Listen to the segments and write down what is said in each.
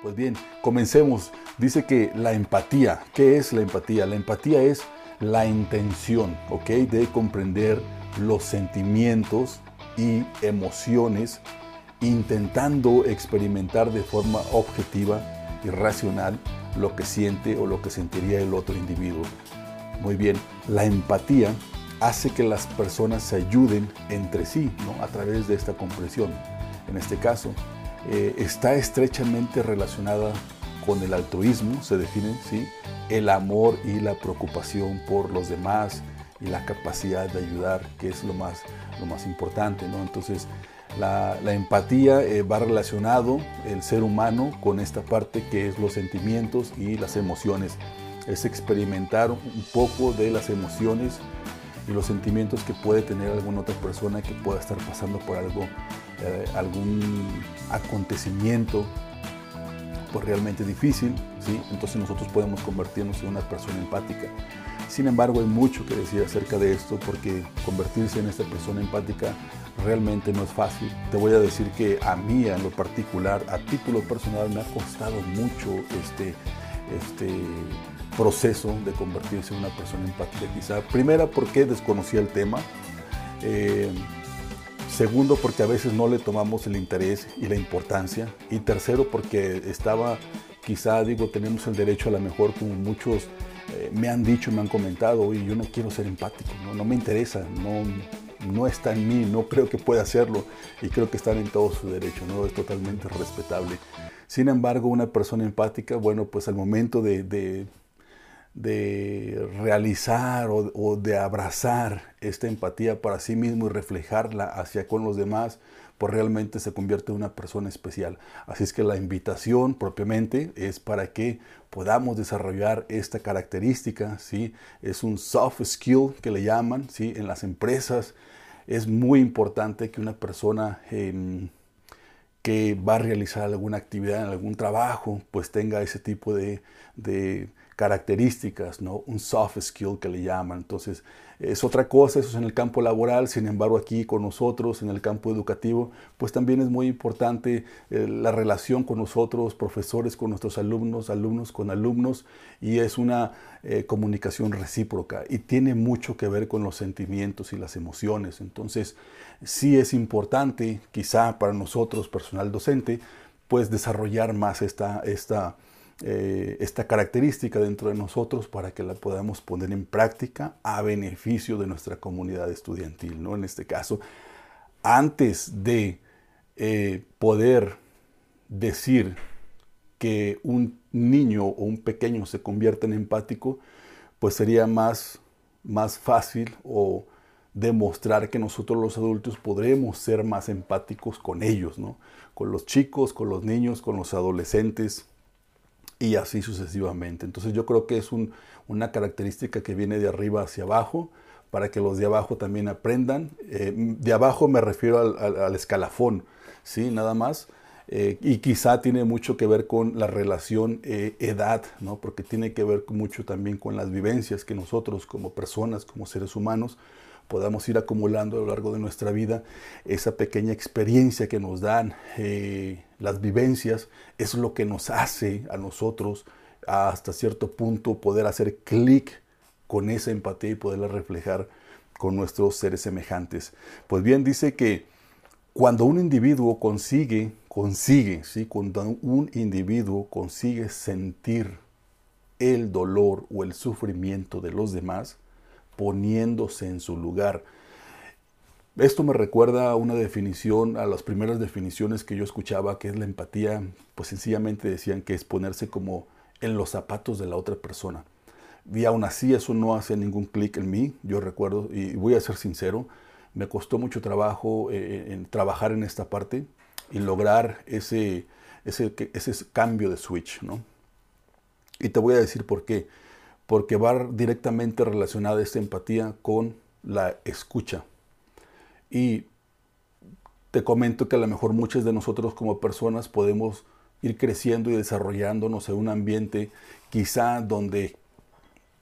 Pues bien, comencemos. Dice que la empatía, ¿qué es la empatía? La empatía es la intención, ¿ok? De comprender los sentimientos y emociones, intentando experimentar de forma objetiva y racional lo que siente o lo que sentiría el otro individuo. Muy bien, la empatía hace que las personas se ayuden entre sí ¿no? a través de esta comprensión. En este caso, eh, está estrechamente relacionada con el altruismo, se define, ¿sí? el amor y la preocupación por los demás y la capacidad de ayudar, que es lo más, lo más importante. ¿no? Entonces, la, empatía eh, va relacionado el ser humano con esta parte que es los sentimientos y las emociones. Es experimentar un poco de las emociones y los sentimientos que puede tener alguna otra persona que pueda estar pasando por algo, eh, algún acontecimiento pues realmente difícil, ¿sí? entonces nosotros podemos convertirnos en una persona empática. Sin embargo, hay mucho que decir acerca de esto porque convertirse en esta persona empática realmente no es fácil. Te voy a decir que a mí, en lo particular, a título personal, me ha costado mucho este, este proceso de convertirse en una persona empática quizá. Primera porque desconocía el tema. Eh, segundo porque a veces no le tomamos el interés y la importancia. Y tercero porque estaba, quizá digo, tenemos el derecho a lo mejor como muchos eh, me han dicho, me han comentado, y yo no quiero ser empático, no, no me interesa, no, no está en mí, no creo que pueda hacerlo y creo que están en todo su derecho, ¿no? es totalmente respetable. Sin embargo, una persona empática, bueno, pues al momento de realizar o, de abrazar esta empatía para sí mismo y reflejarla hacia con los demás, pues realmente se convierte en una persona especial. Así es que la invitación propiamente es para que podamos desarrollar esta característica, ¿sí? Es un soft skill que le llaman, ¿sí? En las empresas es muy importante que una persona em, que va a realizar alguna actividad en algún trabajo, pues tenga ese tipo de características, ¿no? Un soft skill que le llaman. Entonces, es otra cosa, eso es en el campo laboral, sin embargo aquí con nosotros, en el campo educativo, pues también es muy importante eh, la relación con nosotros, profesores con nuestros alumnos, alumnos con alumnos, y es una eh, comunicación recíproca y tiene mucho que ver con los sentimientos y las emociones. Entonces, sí es importante, quizá para nosotros, personal docente, pues desarrollar más esta, esta eh, esta característica dentro de nosotros para que la podamos poner en práctica a beneficio de nuestra comunidad estudiantil, ¿no? En este caso, antes de eh, poder decir que un niño o un pequeño se convierta en empático, pues sería más, más fácil o demostrar que nosotros los adultos podremos ser más empáticos con ellos, ¿no? Con los chicos, con los niños, con los adolescentes, y así sucesivamente. Entonces yo creo que es una característica que viene de arriba hacia abajo para que los de abajo también aprendan. Eh, de abajo me refiero al, escalafón, ¿sí? Nada más. Eh, y quizá tiene mucho que ver con la relación eh, edad, ¿no? porque tiene que ver mucho también con las vivencias que nosotros como personas, como seres humanos, podamos ir acumulando a lo largo de nuestra vida esa pequeña experiencia que nos dan eh, las vivencias, es lo que nos hace a nosotros hasta cierto punto poder hacer clic con esa empatía y poderla reflejar con nuestros seres semejantes. Pues bien, dice que cuando un individuo consigue, consigue, ¿sí? cuando un individuo consigue sentir el dolor o el sufrimiento de los demás, poniéndose en su lugar. Esto me recuerda a una definición, a las primeras definiciones que yo escuchaba, que es la empatía, pues sencillamente decían que es ponerse como en los zapatos de la otra persona. Y aún así eso no hace ningún clic en mí, yo recuerdo, y voy a ser sincero, me costó mucho trabajo eh, en trabajar en esta parte y lograr ese, ese, ese cambio de switch, ¿no? Y te voy a decir por qué porque va directamente relacionada esta empatía con la escucha. Y te comento que a lo mejor muchos de nosotros como personas podemos ir creciendo y desarrollándonos en un ambiente quizá donde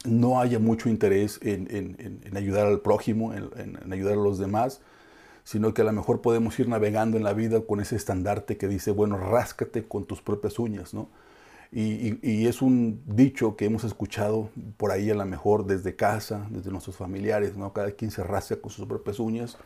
no haya mucho interés en, ayudar al prójimo, en, ayudar a los demás, sino que a lo mejor podemos ir navegando en la vida con ese estandarte que dice, bueno, ráscate con tus propias uñas, ¿no? Y, es un dicho que hemos escuchado por ahí a lo mejor desde casa, desde nuestros familiares, ¿no? Cada quien se rasca con sus propias uñas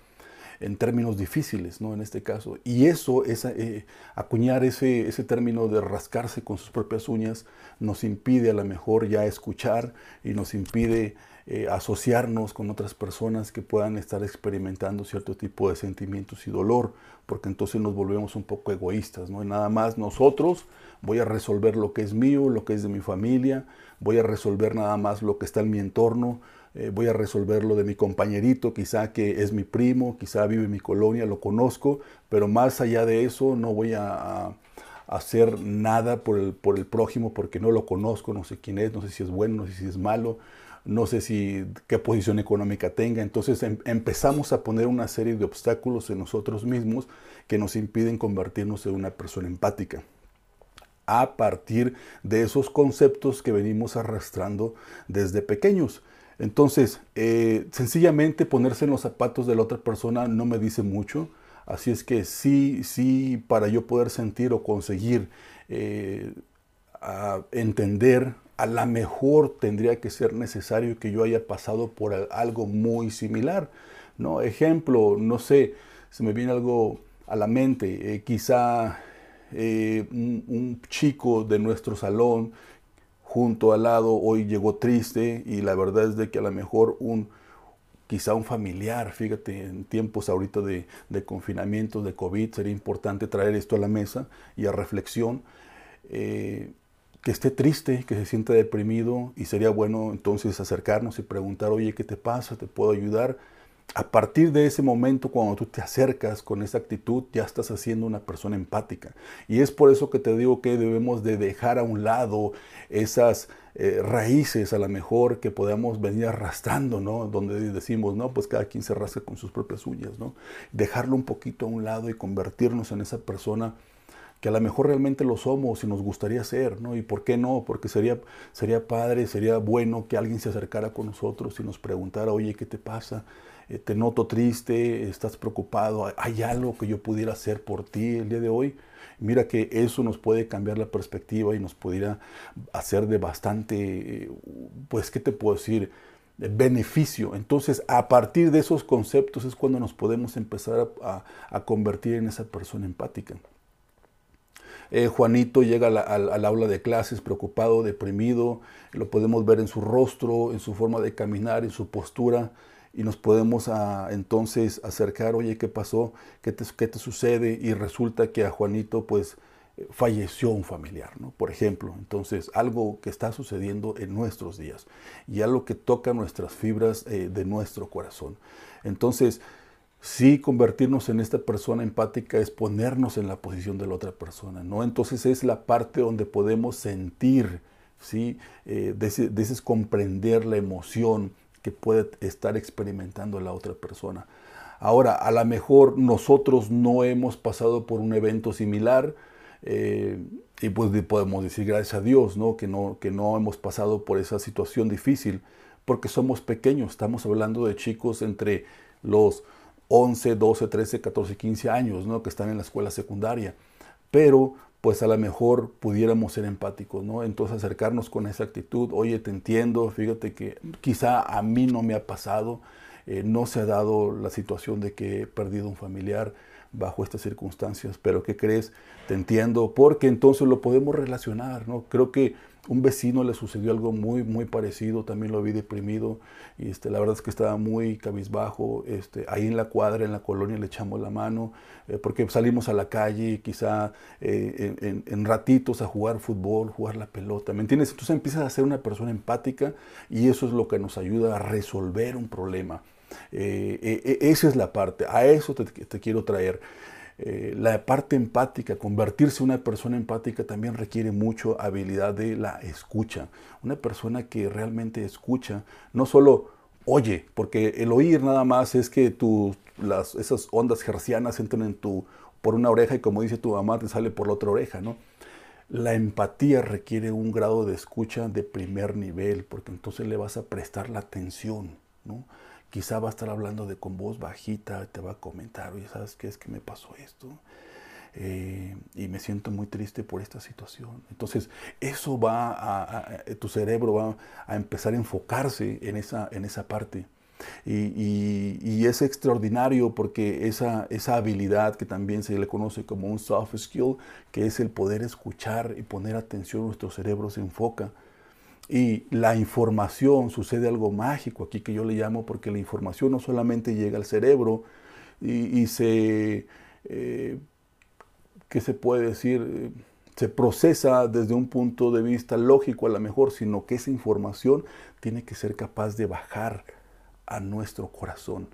en términos difíciles, ¿no? En este caso. Y eso, eh, acuñar ese, ese término de rascarse con sus propias uñas, nos impide a lo mejor ya escuchar y nos impide eh, asociarnos con otras personas que puedan estar experimentando cierto tipo de sentimientos y dolor, porque entonces nos volvemos un poco egoístas, ¿no? Nada más nosotros voy a resolver lo que es mío, lo que es de mi familia, voy a resolver nada más lo que está en mi entorno, eh, voy a resolver lo de mi compañerito, quizá que es mi primo, quizá vive en mi colonia, lo conozco, pero más allá de eso no voy a, hacer nada por el, por el prójimo porque no lo conozco, no sé quién es, no sé si es bueno, no sé si es malo, no sé si qué posición económica tenga. Entonces em, empezamos a poner una serie de obstáculos en nosotros mismos que nos impiden convertirnos en una persona empática a partir de esos conceptos que venimos arrastrando desde pequeños. Entonces, eh, sencillamente ponerse en los zapatos de la otra persona no me dice mucho. Así es que sí, sí, para yo poder sentir o conseguir eh, entender a lo mejor tendría que ser necesario que yo haya pasado por algo muy similar. ¿no? Ejemplo, no sé, se me viene algo a la mente, eh, quizá eh, un, chico de nuestro salón junto al lado hoy llegó triste y la verdad es de que a lo mejor un quizá un familiar, fíjate, en tiempos ahorita de, confinamiento, de COVID, sería importante traer esto a la mesa y a reflexión. Eh, que esté triste, que se sienta deprimido y sería bueno entonces acercarnos y preguntar, oye, ¿qué te pasa? ¿Te puedo ayudar? A partir de ese momento, cuando tú te acercas con esa actitud, ya estás haciendo una persona empática. Y es por eso que te digo que debemos de dejar a un lado esas eh, raíces a lo mejor que podamos venir arrastrando, ¿no? Donde decimos, no, pues cada quien se rasca con sus propias uñas, ¿no? Dejarlo un poquito a un lado y convertirnos en esa persona que a lo mejor realmente lo somos y nos gustaría ser, ¿no? Y por qué no, porque sería, sería padre, sería bueno que alguien se acercara con nosotros y nos preguntara, oye, ¿qué te pasa? Eh, te noto triste, estás preocupado, ¿hay algo que yo pudiera hacer por ti el día de hoy? Mira que eso nos puede cambiar la perspectiva y nos pudiera hacer de bastante, pues, ¿qué te puedo decir? beneficio. Entonces, a partir de esos conceptos es cuando nos podemos empezar a convertir en esa persona empática. Eh, Juanito llega al, aula de clases preocupado, deprimido, lo podemos ver en su rostro, en su forma de caminar, en su postura, y nos podemos ah, entonces acercar, oye, ¿qué pasó? ¿Qué te, ¿Qué te, sucede? Y resulta que a Juanito pues falleció un familiar, ¿no? Por ejemplo, entonces algo que está sucediendo en nuestros días y algo que toca nuestras fibras eh, de nuestro corazón. Entonces, Sí, convertirnos en esta persona empática es ponernos en la posición de la otra persona, ¿no? Entonces es la parte donde podemos sentir, ¿sí? Eh, de, comprender la emoción que puede estar experimentando la otra persona. Ahora, a lo mejor nosotros no hemos pasado por un evento similar eh, y pues podemos decir gracias a Dios, ¿no? Que, ¿no? que no hemos pasado por esa situación difícil porque somos pequeños, estamos hablando de chicos entre los 11, 12, 13, 14, 15 años, ¿no? Que están en la escuela secundaria. Pero pues a lo mejor pudiéramos ser empáticos, ¿no? Entonces acercarnos con esa actitud, oye, te entiendo, fíjate que quizá a mí no me ha pasado, eh, no se ha dado la situación de que he perdido un familiar bajo estas circunstancias, pero ¿qué crees? Te entiendo, porque entonces lo podemos relacionar, ¿no? Creo que un vecino le sucedió algo muy, muy parecido, también lo vi deprimido y este, la verdad es que estaba muy cabizbajo. Este, ahí en la cuadra, en la colonia, le echamos la mano eh, porque salimos a la calle, quizá eh, en, ratitos a jugar fútbol, jugar la pelota, ¿me entiendes? Entonces empiezas a ser una persona empática y eso es lo que nos ayuda a resolver un problema. Eh, esa es la parte, a eso te quiero traer. Eh, la parte empática, convertirse en una persona empática también requiere mucho habilidad de la escucha. Una persona que realmente escucha, no solo oye, porque el oír nada más es que tu, las, esas ondas gercianas entran en tu, por una oreja y como dice tu mamá te sale por la otra oreja, ¿no? La empatía requiere un grado de escucha de primer nivel, porque entonces le vas a prestar la atención, ¿no? Quizá va a estar hablando de con voz bajita, te va a comentar, oye, ¿sabes qué es que me pasó esto? Eh, y me siento muy triste por esta situación. Entonces, eso va a, tu cerebro va a empezar a enfocarse en esa, en esa parte. Y, es extraordinario porque esa, esa habilidad que también se le conoce como un soft skill, que es el poder escuchar y poner atención, nuestro cerebro se enfoca. Y la información, sucede algo mágico aquí que yo le llamo porque la información no solamente llega al cerebro y, se, eh, ¿qué se puede decir? se procesa desde un punto de vista lógico a lo mejor, sino que esa información tiene que ser capaz de bajar a nuestro corazón.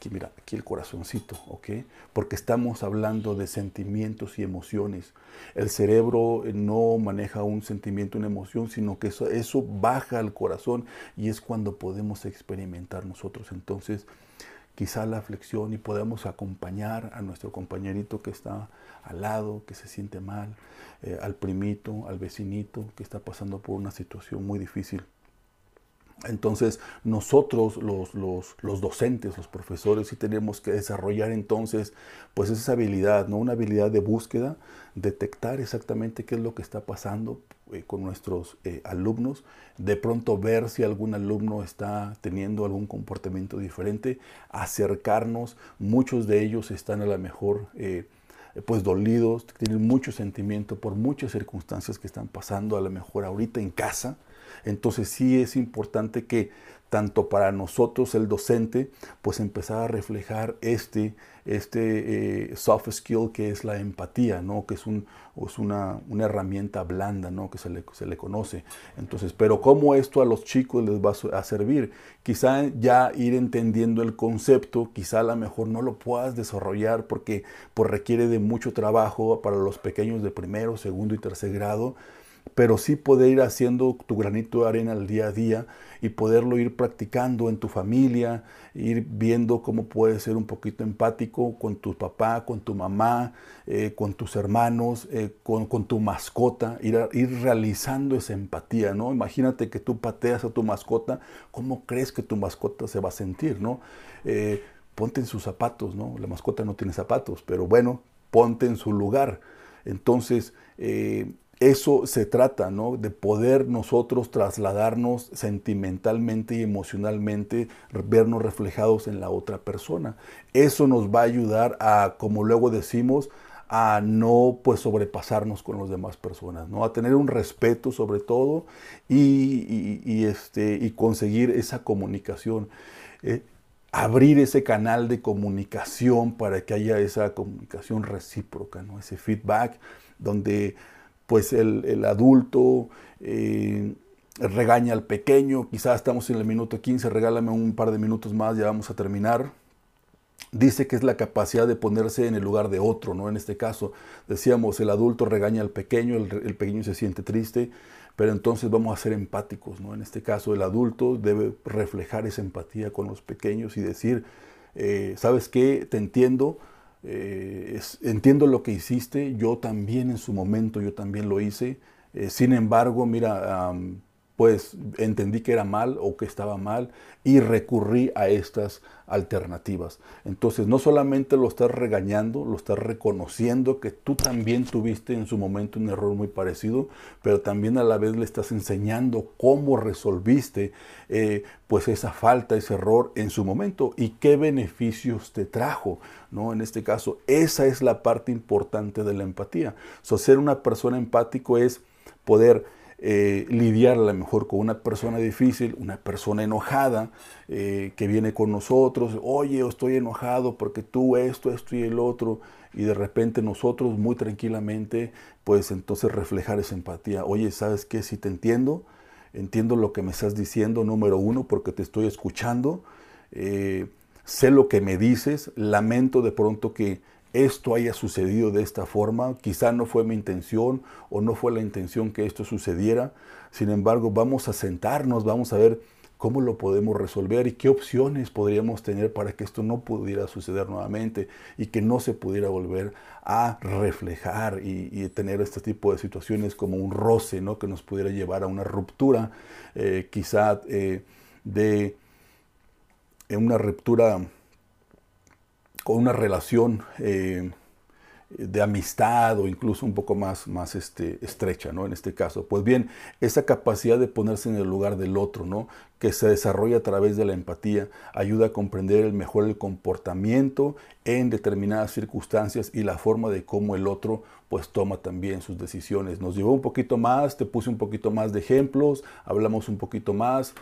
Aquí, mira, aquí el corazoncito, ¿ok? Porque estamos hablando de sentimientos y emociones. El cerebro no maneja un sentimiento, una emoción, sino que eso, eso baja al corazón y es cuando podemos experimentar nosotros. Entonces, quizá la flexión y podemos acompañar a nuestro compañerito que está al lado, que se siente mal, eh, al primito, al vecinito que está pasando por una situación muy difícil. Entonces nosotros los, los, docentes, los profesores, sí tenemos que desarrollar entonces pues esa habilidad, ¿no? Una habilidad de búsqueda, detectar exactamente qué es lo que está pasando eh, con nuestros eh, alumnos, de pronto ver si algún alumno está teniendo algún comportamiento diferente, acercarnos, muchos de ellos están a lo mejor... Eh, pues dolidos, tienen mucho sentimiento por muchas circunstancias que están pasando a lo mejor ahorita en casa, entonces sí es importante que tanto para nosotros el docente, pues empezar a reflejar este, este eh, soft skill que es la empatía, ¿no? que es, un, es una, una, herramienta blanda ¿no? que se le, se le, conoce. Entonces, pero ¿cómo esto a los chicos les va a servir? Quizá ya ir entendiendo el concepto, quizá a lo mejor no lo puedas desarrollar porque pues, requiere de mucho trabajo para los pequeños de primero, segundo y tercer grado, pero sí poder ir haciendo tu granito de arena al día a día y poderlo ir practicando en tu familia, ir viendo cómo puedes ser un poquito empático con tu papá, con tu mamá, eh, con tus hermanos, eh, con, tu mascota, ir, ir realizando esa empatía, ¿no? Imagínate que tú pateas a tu mascota, ¿cómo crees que tu mascota se va a sentir, ¿no? Eh, ponte en sus zapatos, ¿no? La mascota no tiene zapatos, pero bueno, ponte en su lugar. Entonces, eso se trata, ¿no? De poder nosotros trasladarnos sentimentalmente y emocionalmente, vernos reflejados en la otra persona. Eso nos va a ayudar a, como luego decimos, a no pues sobrepasarnos con las demás personas, ¿no? A tener un respeto sobre todo y, este, y conseguir esa comunicación. Eh, abrir ese canal de comunicación para que haya esa comunicación recíproca, ¿no? Ese feedback donde pues el, adulto eh, regaña al pequeño, quizás estamos en el minuto 15, regálame un par de minutos más, ya vamos a terminar. Dice que es la capacidad de ponerse en el lugar de otro, ¿no? En este caso, decíamos, el adulto regaña al pequeño, el, pequeño se siente triste, pero entonces vamos a ser empáticos, ¿no? En este caso, el adulto debe reflejar esa empatía con los pequeños y decir, eh, ¿sabes qué? Te entiendo, eh, entiendo lo que hiciste, yo también en su momento, yo también lo hice. Eh, sin embargo, mira, pues entendí que era mal o que estaba mal y recurrí a estas alternativas. Entonces, no solamente lo estás regañando, lo estás reconociendo que tú también tuviste en su momento un error muy parecido, pero también a la vez le estás enseñando cómo resolviste eh, pues esa falta, ese error en su momento y qué beneficios te trajo. ¿no? En este caso, esa es la parte importante de la empatía. So, ser una persona empático es poder eh, lidiar a lo mejor con una persona difícil, una persona enojada eh, que viene con nosotros, oye, estoy enojado porque tú esto, esto y el otro, y de repente nosotros muy tranquilamente, pues entonces reflejar esa empatía, oye, ¿sabes qué? Si te entiendo, entiendo lo que me estás diciendo, número uno, porque te estoy escuchando, eh, sé lo que me dices, lamento de pronto que esto haya sucedido de esta forma. Quizá no fue mi intención o no fue la intención que esto sucediera. Sin embargo, vamos a sentarnos, vamos a ver cómo lo podemos resolver y qué opciones podríamos tener para que esto no pudiera suceder nuevamente y que no se pudiera volver a reflejar y, tener este tipo de situaciones como un roce, ¿no? que nos pudiera llevar a una ruptura, eh, quizá eh, de una ruptura una relación eh, de amistad o incluso un poco más, más este, estrecha, ¿no? En este caso. Pues bien, esa capacidad de ponerse en el lugar del otro, ¿no? Que se desarrolla a través de la empatía, ayuda a comprender mejor el comportamiento en determinadas circunstancias y la forma de cómo el otro pues toma también sus decisiones. Nos llevó un poquito más, te puse un poquito más de ejemplos, hablamos un poquito más.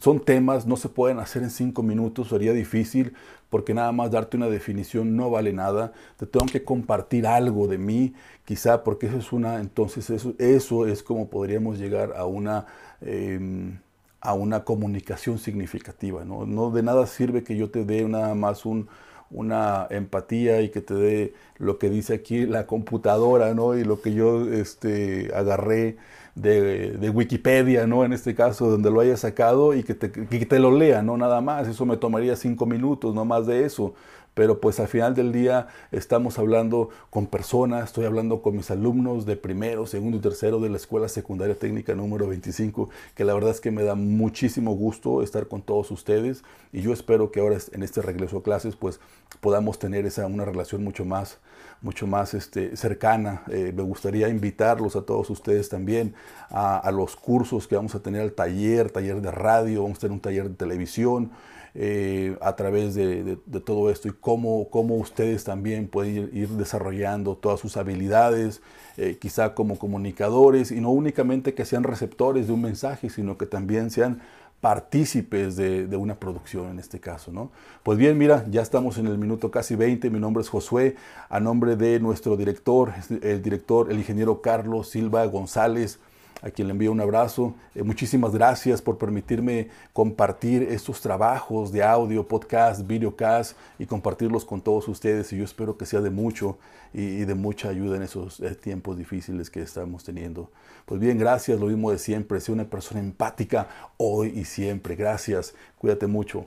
son temas, no se pueden hacer en cinco minutos, sería difícil porque nada más darte una definición no vale nada. Te tengo que compartir algo de mí, quizá porque eso es una, entonces eso, eso es como podríamos llegar a una... Em, a una comunicación significativa. ¿no? no de nada sirve que yo te dé nada más un, una empatía y que te dé lo que dice aquí la computadora, ¿no? Y lo que yo este, agarré de, de, Wikipedia, ¿no? En este caso, donde lo haya sacado y que te, que te lo lea, ¿no? Nada más, eso me tomaría cinco minutos, no más de eso pero pues al final del día estamos hablando con personas, estoy hablando con mis alumnos de primero, segundo y tercero de la Escuela Secundaria Técnica número 25, que la verdad es que me da muchísimo gusto estar con todos ustedes y yo espero que ahora en este regreso a clases pues podamos tener esa una relación mucho más mucho más este, cercana. Eh, me gustaría invitarlos a todos ustedes también a, a los cursos que vamos a tener, al taller, taller de radio, vamos a tener un taller de televisión, eh, a través de, todo esto y cómo, ustedes también pueden ir, desarrollando todas sus habilidades, eh, quizá como comunicadores, y no únicamente que sean receptores de un mensaje, sino que también sean partícipes de, una producción en este caso, ¿no? Pues bien, mira, ya estamos en el minuto casi 20, mi nombre es Josué, a nombre de nuestro director, el director, el ingeniero Carlos Silva González, a quien le envío un abrazo. Eh, muchísimas gracias por permitirme compartir estos trabajos de audio, podcast, videocast y compartirlos con todos ustedes. Y yo espero que sea de mucho y, de mucha ayuda en esos eh, tiempos difíciles que estamos teniendo. Pues bien, gracias, lo mismo de siempre. Sé una persona empática hoy y siempre. Gracias, cuídate mucho.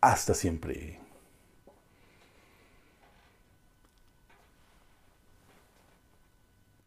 Hasta siempre.